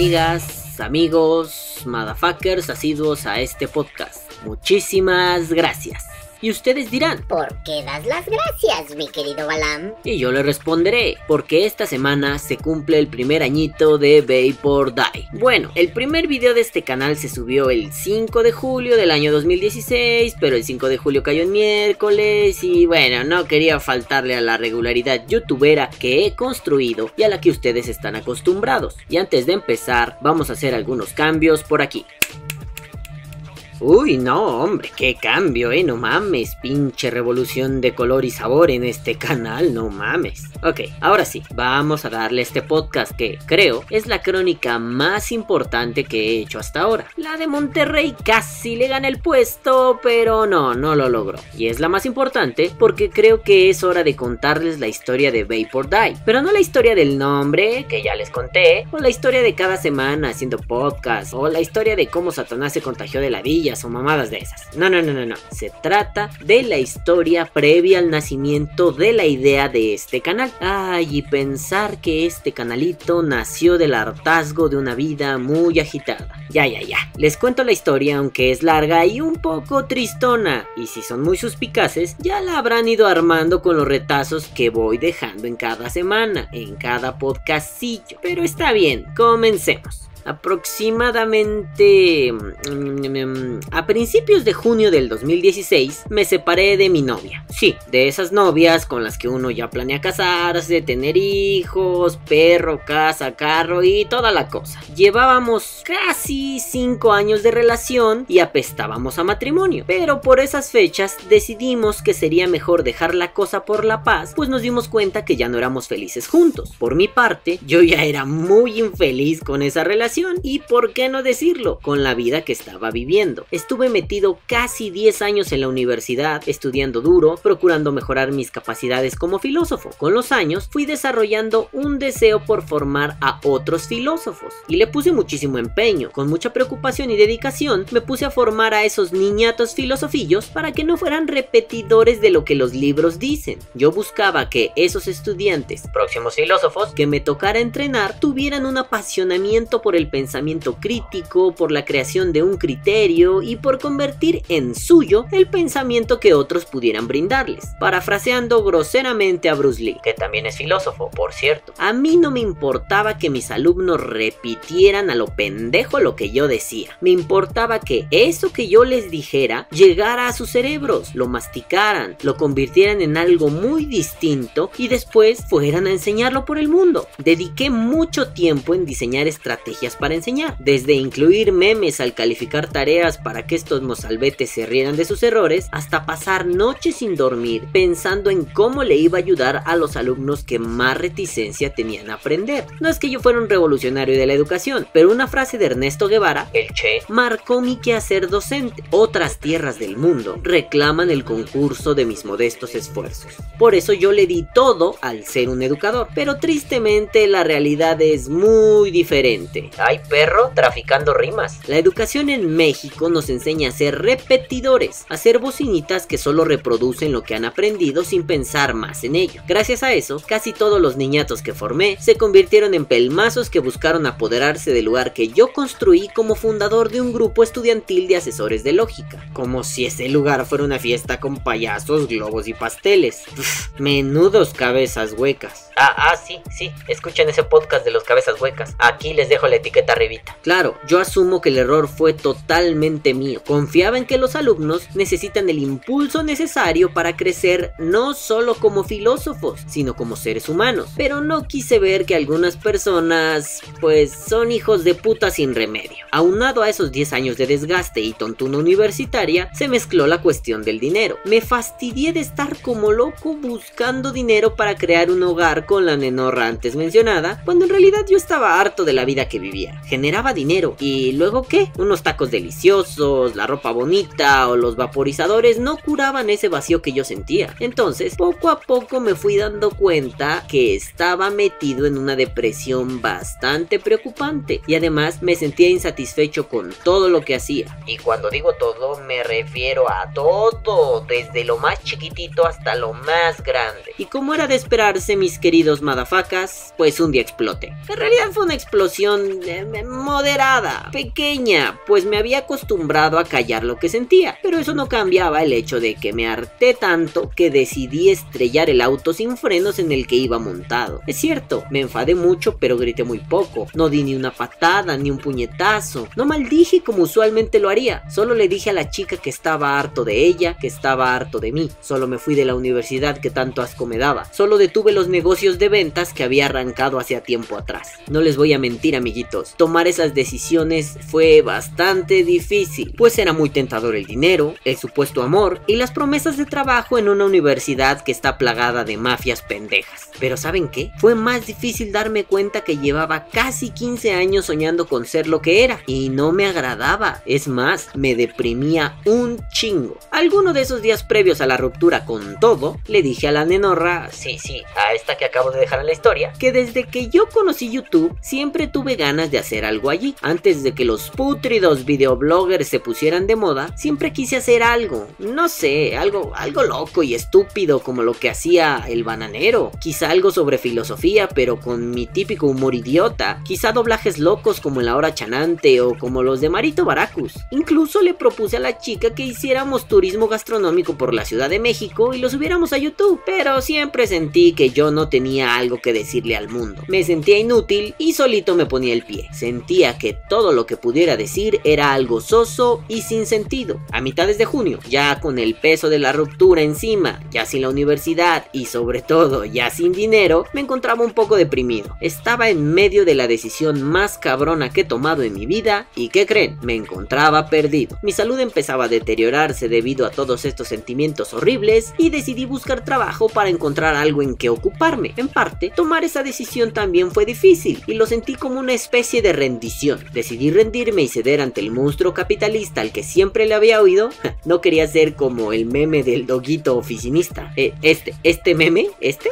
amigas, amigos, motherfuckers asiduos a este podcast. Muchísimas gracias. Y ustedes dirán, ¿Por qué das las gracias, mi querido Balam? y yo le responderé, porque esta semana se cumple el primer añito de Vapor Die. Bueno, el primer video de este canal se subió el 5 de julio del año 2016, pero el 5 de julio cayó en miércoles y bueno, no quería faltarle a la regularidad youtubera que he construido y a la que ustedes están acostumbrados. Y antes de empezar, vamos a hacer algunos cambios por aquí. Uy, no, hombre, qué cambio, eh, no mames, pinche revolución de color y sabor en este canal, no mames. Ok, ahora sí, vamos a darle este podcast que, creo, es la crónica más importante que he hecho hasta ahora. La de Monterrey casi le gana el puesto, pero no, no lo logró. Y es la más importante porque creo que es hora de contarles la historia de Vapor Die. Pero no la historia del nombre, que ya les conté, o la historia de cada semana haciendo podcast, o la historia de cómo Satanás se contagió de ladillas o mamadas de esas. No, no, no, no, no. Se trata de la historia previa al nacimiento de la idea de este canal. Ay, y pensar que este canalito nació del hartazgo de una vida muy agitada. Ya, ya, ya. Les cuento la historia, aunque es larga y un poco tristona. Y si son muy suspicaces, ya la habrán ido armando con los retazos que voy dejando en cada semana, en cada podcastillo. Pero está bien, comencemos aproximadamente mm, a principios de junio del 2016 me separé de mi novia. Sí, de esas novias con las que uno ya planea casarse, tener hijos, perro, casa, carro y toda la cosa. Llevábamos casi 5 años de relación y apestábamos a matrimonio. Pero por esas fechas decidimos que sería mejor dejar la cosa por la paz, pues nos dimos cuenta que ya no éramos felices juntos. Por mi parte, yo ya era muy infeliz con esa relación y, por qué no decirlo, con la vida que estaba viviendo. Estuve metido casi 10 años en la universidad, estudiando duro, procurando mejorar mis capacidades como filósofo. Con los años fui desarrollando un deseo por formar a otros filósofos y le puse muchísimo empeño. Con mucha preocupación y dedicación me puse a formar a esos niñatos filosofillos para que no fueran repetidores de lo que los libros dicen. Yo buscaba que esos estudiantes, próximos filósofos, que me tocara entrenar, tuvieran un apasionamiento por el pensamiento crítico, por la creación de un criterio y por convertir en suyo el pensamiento que otros pudieran brindarles. Parafraseando groseramente a Bruce Lee, que también es filósofo, por cierto. A mí no me importaba que mis alumnos repitieran a lo pendejo lo que yo decía. Me importaba que eso que yo les dijera llegara a sus cerebros, lo masticaran, lo convirtieran en algo muy distinto y después fueran a enseñarlo por el mundo. Dediqué mucho tiempo en diseñar estrategias para enseñar, desde incluir memes al calificar tareas para que estos mozalbetes se rieran de sus errores, hasta pasar noches sin dormir pensando en cómo le iba a ayudar a los alumnos que más reticencia tenían a aprender. No es que yo fuera un revolucionario de la educación, pero una frase de Ernesto Guevara, el Che, marcó mi quehacer docente. Otras tierras del mundo reclaman el concurso de mis modestos esfuerzos. Por eso yo le di todo al ser un educador, pero tristemente la realidad es muy diferente. Ay, perro, traficando rimas. La educación en México nos enseña a ser repetidores, a ser bocinitas que solo reproducen lo que han aprendido sin pensar más en ello. Gracias a eso, casi todos los niñatos que formé se convirtieron en pelmazos que buscaron apoderarse del lugar que yo construí como fundador de un grupo estudiantil de asesores de lógica. Como si ese lugar fuera una fiesta con payasos, globos y pasteles. Uf, menudos cabezas huecas. Ah, ah, sí, sí, escuchen ese podcast de los cabezas huecas. Aquí les dejo la etiqueta Claro, yo asumo que el error fue totalmente mío. Confiaba en que los alumnos necesitan el impulso necesario para crecer no solo como filósofos, sino como seres humanos. Pero no quise ver que algunas personas, pues, son hijos de puta sin remedio. Aunado a esos 10 años de desgaste y tontuna universitaria, se mezcló la cuestión del dinero. Me fastidié de estar como loco buscando dinero para crear un hogar con la nenorra antes mencionada, cuando en realidad yo estaba harto de la vida que vivía. Generaba dinero y luego qué? Unos tacos deliciosos, la ropa bonita o los vaporizadores no curaban ese vacío que yo sentía. Entonces, poco a poco me fui dando cuenta que estaba metido en una depresión bastante preocupante y además me sentía insatisfecho con todo lo que hacía. Y cuando digo todo, me refiero a todo, desde lo más chiquitito hasta lo más grande. Y como era de esperarse, mis queridos madafacas, pues un día exploté. En realidad fue una explosión moderada, pequeña, pues me había acostumbrado a callar lo que sentía, pero eso no cambiaba el hecho de que me harté tanto que decidí estrellar el auto sin frenos en el que iba montado. Es cierto, me enfadé mucho pero grité muy poco, no di ni una patada ni un puñetazo, no maldije como usualmente lo haría, solo le dije a la chica que estaba harto de ella, que estaba harto de mí, solo me fui de la universidad que tanto asco me daba, solo detuve los negocios de ventas que había arrancado hacía tiempo atrás. No les voy a mentir amiguitos, tomar esas decisiones fue bastante difícil, pues era muy tentador el dinero, el supuesto amor y las promesas de trabajo en una universidad que está plagada de mafias pendejas. Pero ¿saben qué? Fue más difícil darme cuenta que llevaba casi 15 años soñando con ser lo que era y no me agradaba, es más, me deprimía un chingo. Alguno de esos días previos a la ruptura con todo, le dije a la nenorra, sí, sí, a esta que acabo de dejar en la historia, que desde que yo conocí YouTube siempre tuve ganas de hacer algo allí. Antes de que los putridos videobloggers se pusieran de moda, siempre quise hacer algo, no sé, algo, algo loco y estúpido como lo que hacía el bananero. Quizá algo sobre filosofía, pero con mi típico humor idiota. Quizá doblajes locos como La Hora Chanante o como los de Marito Baracus. Incluso le propuse a la chica que hiciéramos turismo gastronómico por la Ciudad de México y lo subiéramos a YouTube, pero siempre sentí que yo no tenía algo que decirle al mundo. Me sentía inútil y solito me ponía el Sentía que todo lo que pudiera decir era algo soso y sin sentido. A mitades de junio, ya con el peso de la ruptura encima, ya sin la universidad y sobre todo ya sin dinero, me encontraba un poco deprimido. Estaba en medio de la decisión más cabrona que he tomado en mi vida y ¿qué creen? Me encontraba perdido. Mi salud empezaba a deteriorarse debido a todos estos sentimientos horribles y decidí buscar trabajo para encontrar algo en que ocuparme. En parte, tomar esa decisión también fue difícil y lo sentí como una especie de rendición. Decidí rendirme y ceder ante el monstruo capitalista al que siempre le había oído. no quería ser como el meme del doguito oficinista. Eh, este, este meme, este,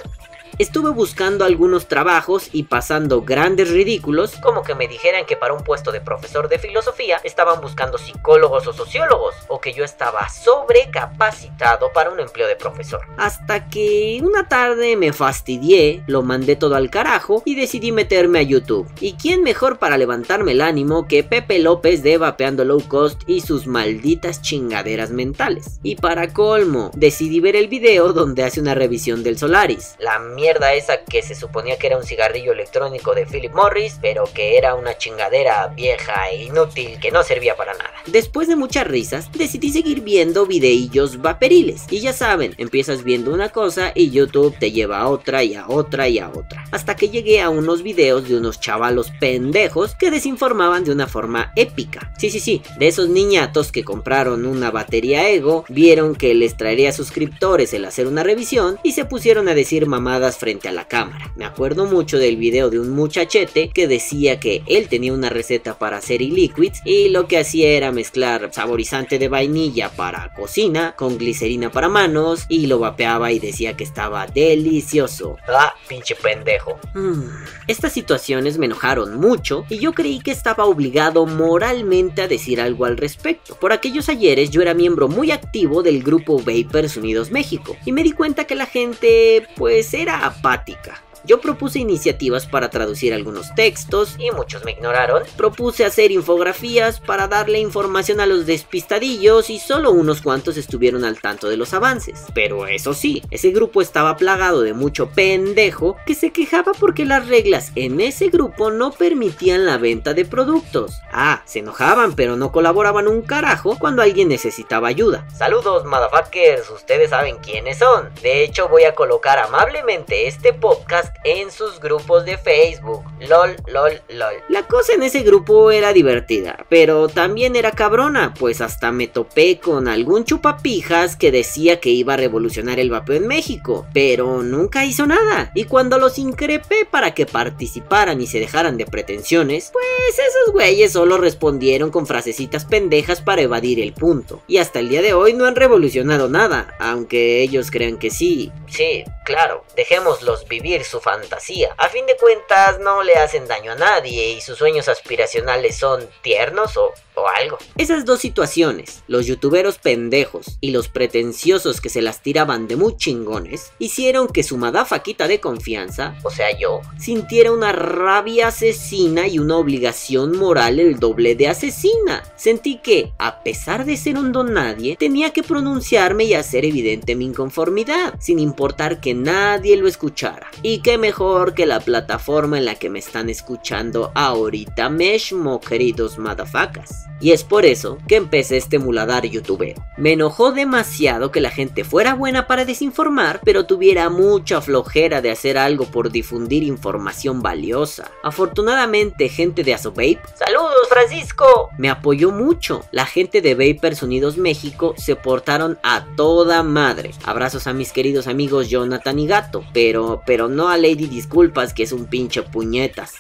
Estuve buscando algunos trabajos y pasando grandes ridículos, como que me dijeran que para un puesto de profesor de filosofía estaban buscando psicólogos o sociólogos, o que yo estaba sobrecapacitado para un empleo de profesor. Hasta que una tarde me fastidié, lo mandé todo al carajo y decidí meterme a YouTube. ¿Y quién mejor para levantarme el ánimo que Pepe López de Vapeando Low Cost y sus malditas chingaderas mentales? Y para colmo, decidí ver el video donde hace una revisión del Solaris. La esa que se suponía que era un cigarrillo electrónico de Philip Morris, pero que era una chingadera vieja e inútil que no servía para nada. Después de muchas risas, decidí seguir viendo videillos vaporiles. Y ya saben, empiezas viendo una cosa y YouTube te lleva a otra y a otra y a otra. Hasta que llegué a unos videos de unos chavalos pendejos que desinformaban de una forma épica. Sí, sí, sí, de esos niñatos que compraron una batería Ego, vieron que les traería suscriptores el hacer una revisión y se pusieron a decir mamadas frente a la cámara. Me acuerdo mucho del video de un muchachete que decía que él tenía una receta para hacer e-liquids y lo que hacía era mezclar saborizante de vainilla para cocina con glicerina para manos y lo vapeaba y decía que estaba delicioso. Ah, pinche pendejo. Mm. Estas situaciones me enojaron mucho y yo creí que estaba obligado moralmente a decir algo al respecto. Por aquellos ayeres yo era miembro muy activo del grupo Vapers Unidos México y me di cuenta que la gente pues era apática. Yo propuse iniciativas para traducir algunos textos y muchos me ignoraron. Propuse hacer infografías para darle información a los despistadillos y solo unos cuantos estuvieron al tanto de los avances. Pero eso sí, ese grupo estaba plagado de mucho pendejo que se quejaba porque las reglas en ese grupo no permitían la venta de productos. Ah, se enojaban pero no colaboraban un carajo cuando alguien necesitaba ayuda. Saludos motherfuckers, ustedes saben quiénes son. De hecho voy a colocar amablemente este podcast en sus grupos de Facebook. LOL, LOL, LOL. La cosa en ese grupo era divertida, pero también era cabrona, pues hasta me topé con algún chupapijas que decía que iba a revolucionar el vapeo en México, pero nunca hizo nada. Y cuando los increpé para que participaran y se dejaran de pretensiones, pues esos güeyes solo respondieron con frasecitas pendejas para evadir el punto. Y hasta el día de hoy no han revolucionado nada, aunque ellos crean que sí. Sí, claro, dejémoslos vivir su su fantasía. A fin de cuentas no le hacen daño a nadie y sus sueños aspiracionales son tiernos o, o algo. Esas dos situaciones, los youtuberos pendejos y los pretenciosos que se las tiraban de muy chingones, hicieron que su madafaquita de confianza, o sea yo, sintiera una rabia asesina y una obligación moral el doble de asesina. Sentí que, a pesar de ser un don nadie, tenía que pronunciarme y hacer evidente mi inconformidad, sin importar que nadie lo escuchara. Y qué mejor que la plataforma en la que me están escuchando ahorita mismo, queridos madafacas. Y es por eso que empecé este muladar youtubero. Me enojó demasiado que la gente fuera buena para desinformar, pero tuviera mucha flojera de hacer algo por difundir información valiosa. Afortunadamente, gente de Asobape, saludos Francisco, me apoyó mucho. La gente de Vapers Unidos México se portaron a toda madre. Abrazos a mis queridos amigos Jonathan y Gato, pero, pero no a Lady Disculpas que es un pinche puñetas.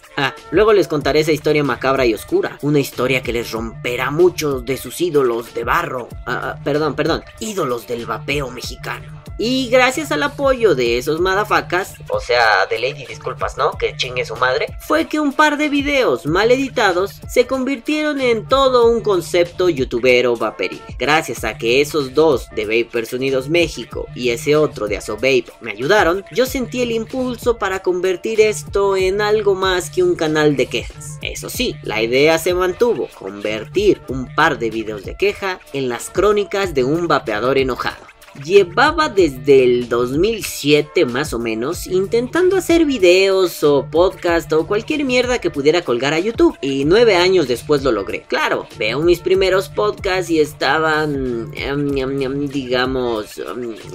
luego les contaré esa historia macabra y oscura, una historia que les romperá muchos de sus ídolos de barro. Ah, ah, perdón, perdón, ídolos del vapeo mexicano. Y gracias al apoyo de esos madafacas, o sea, de Lady Disculpas, ¿no? Que chingue su madre, fue que un par de videos mal editados se convirtieron en todo un concepto youtubero vaporil. Gracias a que esos dos de Vapers Unidos México y ese otro de Asovape me ayudaron, yo sentí el impulso para convertir esto en algo más que un canal de quejas. Eso sí, la idea se mantuvo, convertir un par de videos de queja en las crónicas de un vapeador enojado. Llevaba desde el 2007 más o menos intentando hacer videos o podcast o cualquier mierda que pudiera colgar a YouTube y nueve años después lo logré. Claro, veo mis primeros podcasts y estaban, em, em, em, digamos,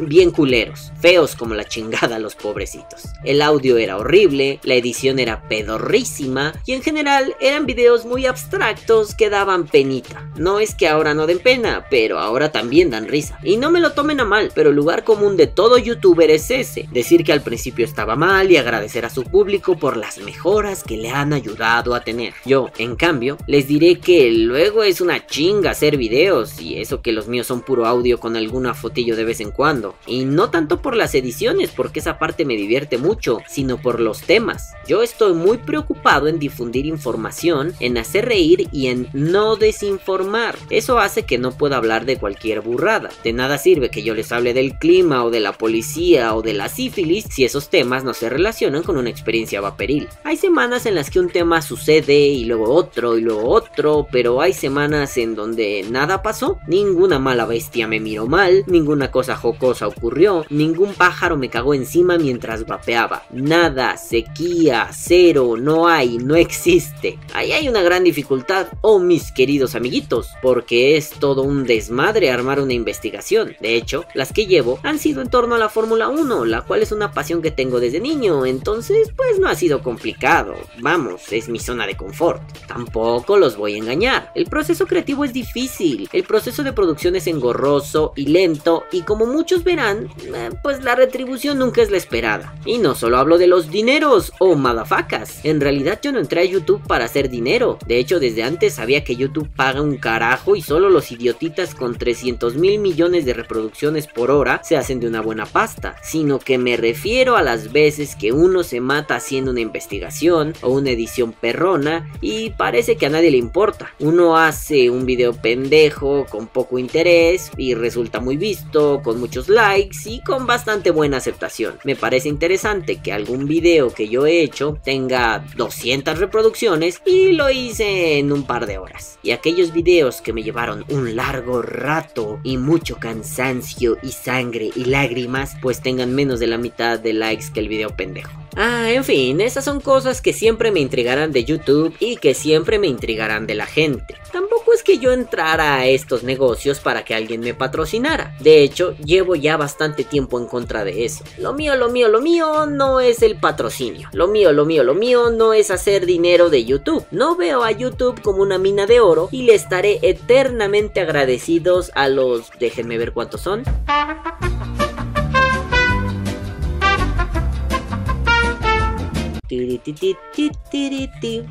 bien culeros, feos como la chingada los pobrecitos. El audio era horrible, la edición era pedorrísima y en general eran videos muy abstractos que daban penita. No es que ahora no den pena, pero ahora también dan risa. Y no me lo tomen a mal, pero el lugar común de todo youtuber es ese, decir que al principio estaba mal y agradecer a su público por las mejoras que le han ayudado a tener. Yo, en cambio, les diré que luego es una chinga hacer videos y eso que los míos son puro audio con alguna fotillo de vez en cuando. Y no tanto por las ediciones, porque esa parte me divierte mucho, sino por los temas. Yo estoy muy preocupado en difundir información, en hacer reír y en no desinformar. Eso hace que no pueda hablar de cualquier burrada. De nada sirve que yo les hable del clima o de la policía o de la sífilis si esos temas no se relacionan con una experiencia vaporil. Hay semanas en las que un tema sucede y luego otro y luego otro, pero hay semanas en donde nada pasó, ninguna mala bestia me miró mal, ninguna cosa jocosa ocurrió, ningún pájaro me cagó encima mientras vapeaba, nada, sequía, cero, no hay, no existe. Ahí hay una gran dificultad, oh mis queridos amiguitos, porque es todo un desmadre armar una investigación. De hecho, las que llevo han sido en torno a la Fórmula 1, la cual es una pasión que tengo desde niño, entonces pues no ha sido complicado, vamos, es mi zona de confort. Tampoco los voy a engañar, el proceso creativo es difícil, el proceso de producción es engorroso y lento. Y como muchos verán, eh, pues la retribución nunca es la esperada. Y no solo hablo de los dineros o madafacas, en realidad yo no entré a YouTube para hacer dinero, de hecho desde antes sabía que YouTube paga un carajo y solo los idiotitas con 300 mil millones de reproducciones por hora se hacen de una buena pasta, sino que me refiero a las veces que uno se mata haciendo una investigación o una edición perrona y parece que a nadie le importa. Uno hace un video pendejo con poco interés y resulta muy visto, con muchos likes y con bastante buena aceptación. Me parece interesante que algún video que yo he hecho tenga 200 reproducciones y lo hice en un par de horas. Y aquellos videos que me llevaron un largo rato y mucho cansancio y sangre y lágrimas, pues tengan menos de la mitad de likes que el video pendejo. Ah, en fin, esas son cosas que siempre me intrigarán de YouTube y que siempre me intrigarán de la gente. Tampoco es que yo entrara a estos negocios para que alguien me patrocinara. De hecho, llevo ya bastante tiempo en contra de eso. Lo mío, lo mío, lo mío no es el patrocinio. Lo mío, lo mío, lo mío no es hacer dinero de YouTube. No veo a YouTube como una mina de oro y le estaré eternamente agradecidos a los... Déjenme ver cuántos son.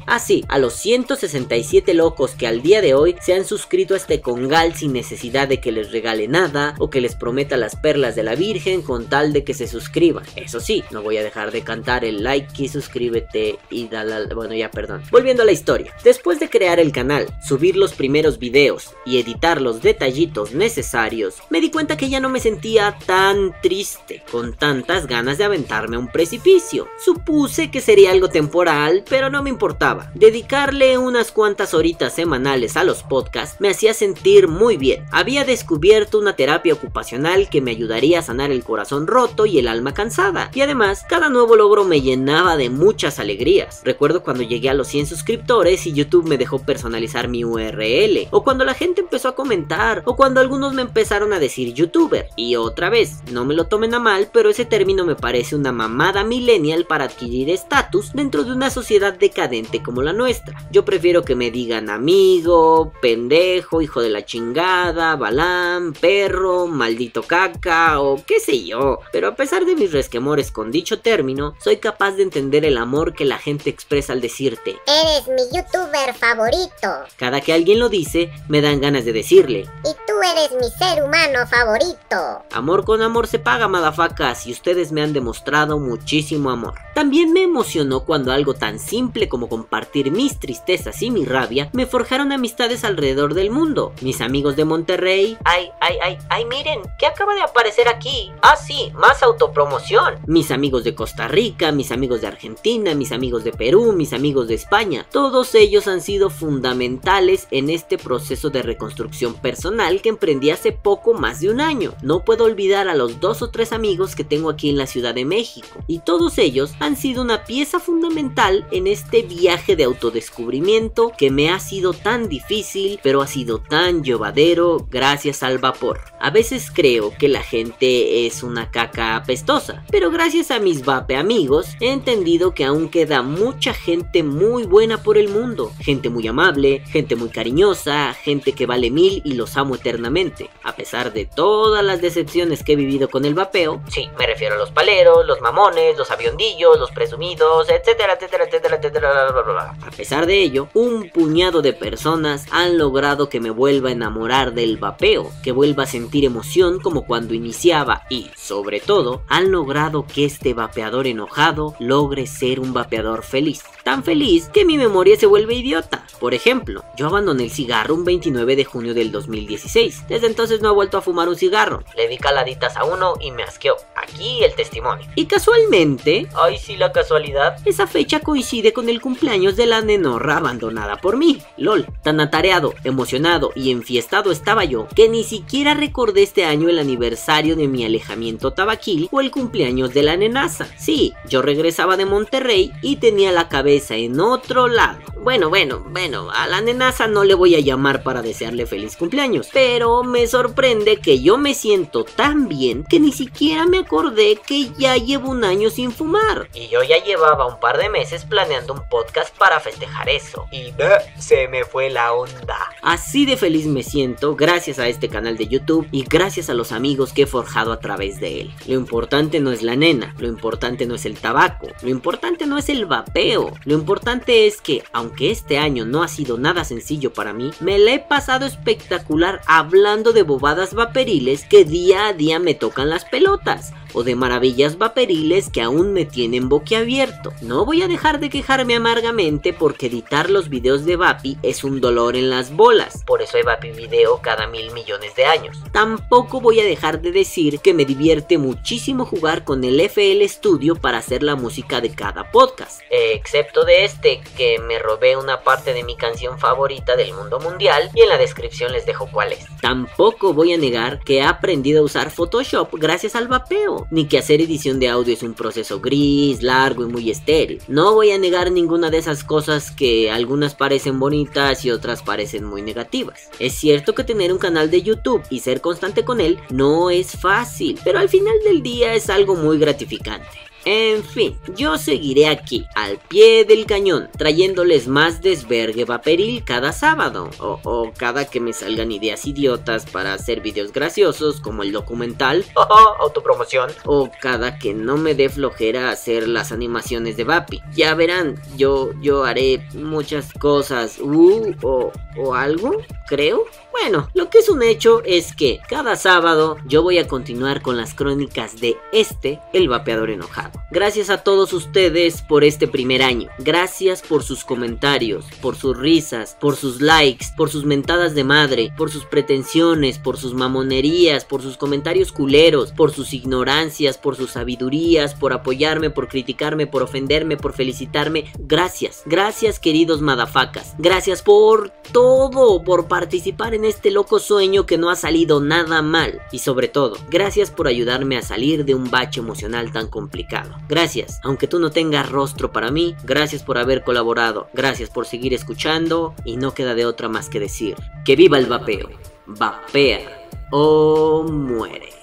Así, a los 167 locos que al día de hoy se han suscrito a este congal sin necesidad de que les regale nada o que les prometa las perlas de la Virgen con tal de que se suscriban. Eso sí, no voy a dejar de cantar el like y suscríbete y dale Bueno, ya perdón. Volviendo a la historia. Después de crear el canal, subir los primeros videos y editar los detallitos necesarios, me di cuenta que ya no me sentía tan triste, con tantas ganas de aventarme a un precipicio. Supuse que sería algo temporal, pero no me importaba. Dedicarle unas cuantas horitas semanales a los podcasts me hacía sentir muy bien. Había descubierto una terapia ocupacional que me ayudaría a sanar el corazón roto y el alma cansada. Y además, cada nuevo logro me llenaba de muchas alegrías. Recuerdo cuando llegué a los 100 suscriptores y YouTube me dejó personalizar mi URL, o cuando la gente empezó a comentar, o cuando algunos me empezaron a decir youtuber. Y otra vez, no me lo tomen a mal, pero ese término me parece una mamada millennial para adquirir estatus dentro de una sociedad decadente como la nuestra. Yo prefiero que me digan amigo, pendejo, hijo de la chingada, balán, perro, maldito caca o qué sé yo. Pero a pesar de mis resquemores con dicho término, soy capaz de entender el amor que la gente expresa al decirte Eres mi youtuber favorito. Cada que alguien lo dice, me dan ganas de decirle Y tú eres mi ser humano favorito. Amor con amor se paga, madafacas, y ustedes me han demostrado muchísimo amor. También me emocionó cuando algo tan simple como compartir mis tristezas y mi rabia me forjaron amistades alrededor del mundo. Mis amigos de Monterrey. Ay, ay, ay, ay, miren, ¿qué acaba de aparecer aquí? Ah, sí, más autopromoción. Mis amigos de Costa Rica, mis amigos de Argentina, mis amigos de Perú, mis amigos de España. Todos ellos han sido fundamentales en este proceso de reconstrucción personal que emprendí hace poco más de un año. No puedo olvidar a los dos o tres amigos que tengo aquí en la Ciudad de México. Y todos ellos han sido una pieza fundamental en este viaje de autodescubrimiento que me ha sido tan difícil, pero ha sido tan llevadero gracias al vapor. A veces creo que la gente es una caca apestosa, pero gracias a mis vape amigos he entendido que aún queda mucha gente muy buena por el mundo, gente muy amable, gente muy cariñosa, gente que vale mil y los amo eternamente. A pesar de todas las decepciones que he vivido con el vapeo, sí, me refiero a los paleros, los mamones, los aviondillos, los presumidos, etcétera, etcétera, etcétera, etcétera, bla, bla, bla. A pesar de ello, un puñado de personas han logrado que me vuelva a enamorar del vapeo, que vuelva a sentir emoción como cuando iniciaba y, sobre todo, han logrado que este vapeador enojado logre ser un vapeador feliz. Tan feliz que mi memoria se vuelve idiota. Por ejemplo, yo abandoné el cigarro un 29 de junio del 2016. Desde entonces no he vuelto a fumar un cigarro. Le di caladitas a uno y me asqueó. Aquí el testimonio. Y casualmente, ay sí la casualidad, esa fecha coincide con el cumpleaños de la nenorra abandonada por mí. LOL, tan atareado, emocionado y enfiestado estaba yo que ni siquiera recordé este año el aniversario de mi alejamiento tabaquil o el cumpleaños de la nenaza. Sí, yo regresaba de Monterrey y tenía la cabeza en otro lado. Bueno, bueno, bueno, a la nenaza no le voy a llamar para desearle feliz cumpleaños, pero me sorprende que yo me siento tan bien que ni siquiera me acordé que ya llevo un año sin fumar. Y yo ya llevaba un par de meses planeando un podcast para festejar eso. Y se me fue la onda. Así de feliz me siento gracias a este canal de YouTube y gracias a los amigos que he forjado a través de él. Lo importante no es la nena, lo importante no es el tabaco, lo importante no es el vapeo, lo importante es que, aunque este año no ha sido nada sencillo para mí, me la he pasado espectacular hablando de bobadas vaperiles que día a día me tocan las pelotas o de maravillas vaperiles que aún me tienen boquiabierto. No voy a dejar de quejarme amargamente porque editar los videos de Vapi es un dolor en las bolas. Por eso hay Vapi video cada mil millones de años. Tampoco voy a dejar de decir que me divierte muchísimo jugar con el FL Studio para hacer la música de cada podcast. excepto de este, que me robé una parte de mi canción favorita del mundo mundial y en la descripción les dejo cuál es. Tampoco voy a negar que he aprendido a usar Photoshop gracias al vapeo ni que hacer edición de audio es un proceso gris, largo y muy estéril. No voy a negar ninguna de esas cosas que algunas parecen bonitas y otras parecen muy negativas. Es cierto que tener un canal de YouTube y ser constante con él no es fácil, pero al final del día es algo muy gratificante. En fin, yo seguiré aquí, al pie del cañón, trayéndoles más desvergue vaporil cada sábado, o, o cada que me salgan ideas idiotas para hacer videos graciosos como el documental, autopromoción, o cada que no me dé flojera hacer las animaciones de Vapi. Ya verán, yo, yo haré muchas cosas, uh, o, o algo, creo. Bueno, lo que es un hecho es que cada sábado yo voy a continuar con las crónicas de este, el vapeador enojado. Gracias a todos ustedes por este primer año. Gracias por sus comentarios, por sus risas, por sus likes, por sus mentadas de madre, por sus pretensiones, por sus mamonerías, por sus comentarios culeros, por sus ignorancias, por sus sabidurías, por apoyarme, por criticarme, por ofenderme, por felicitarme. Gracias, gracias queridos madafacas. Gracias por todo, por participar en este loco sueño que no ha salido nada mal. Y sobre todo, gracias por ayudarme a salir de un bache emocional tan complicado. Gracias, aunque tú no tengas rostro para mí, gracias por haber colaborado, gracias por seguir escuchando y no queda de otra más que decir, que viva el vapeo, vapea o muere.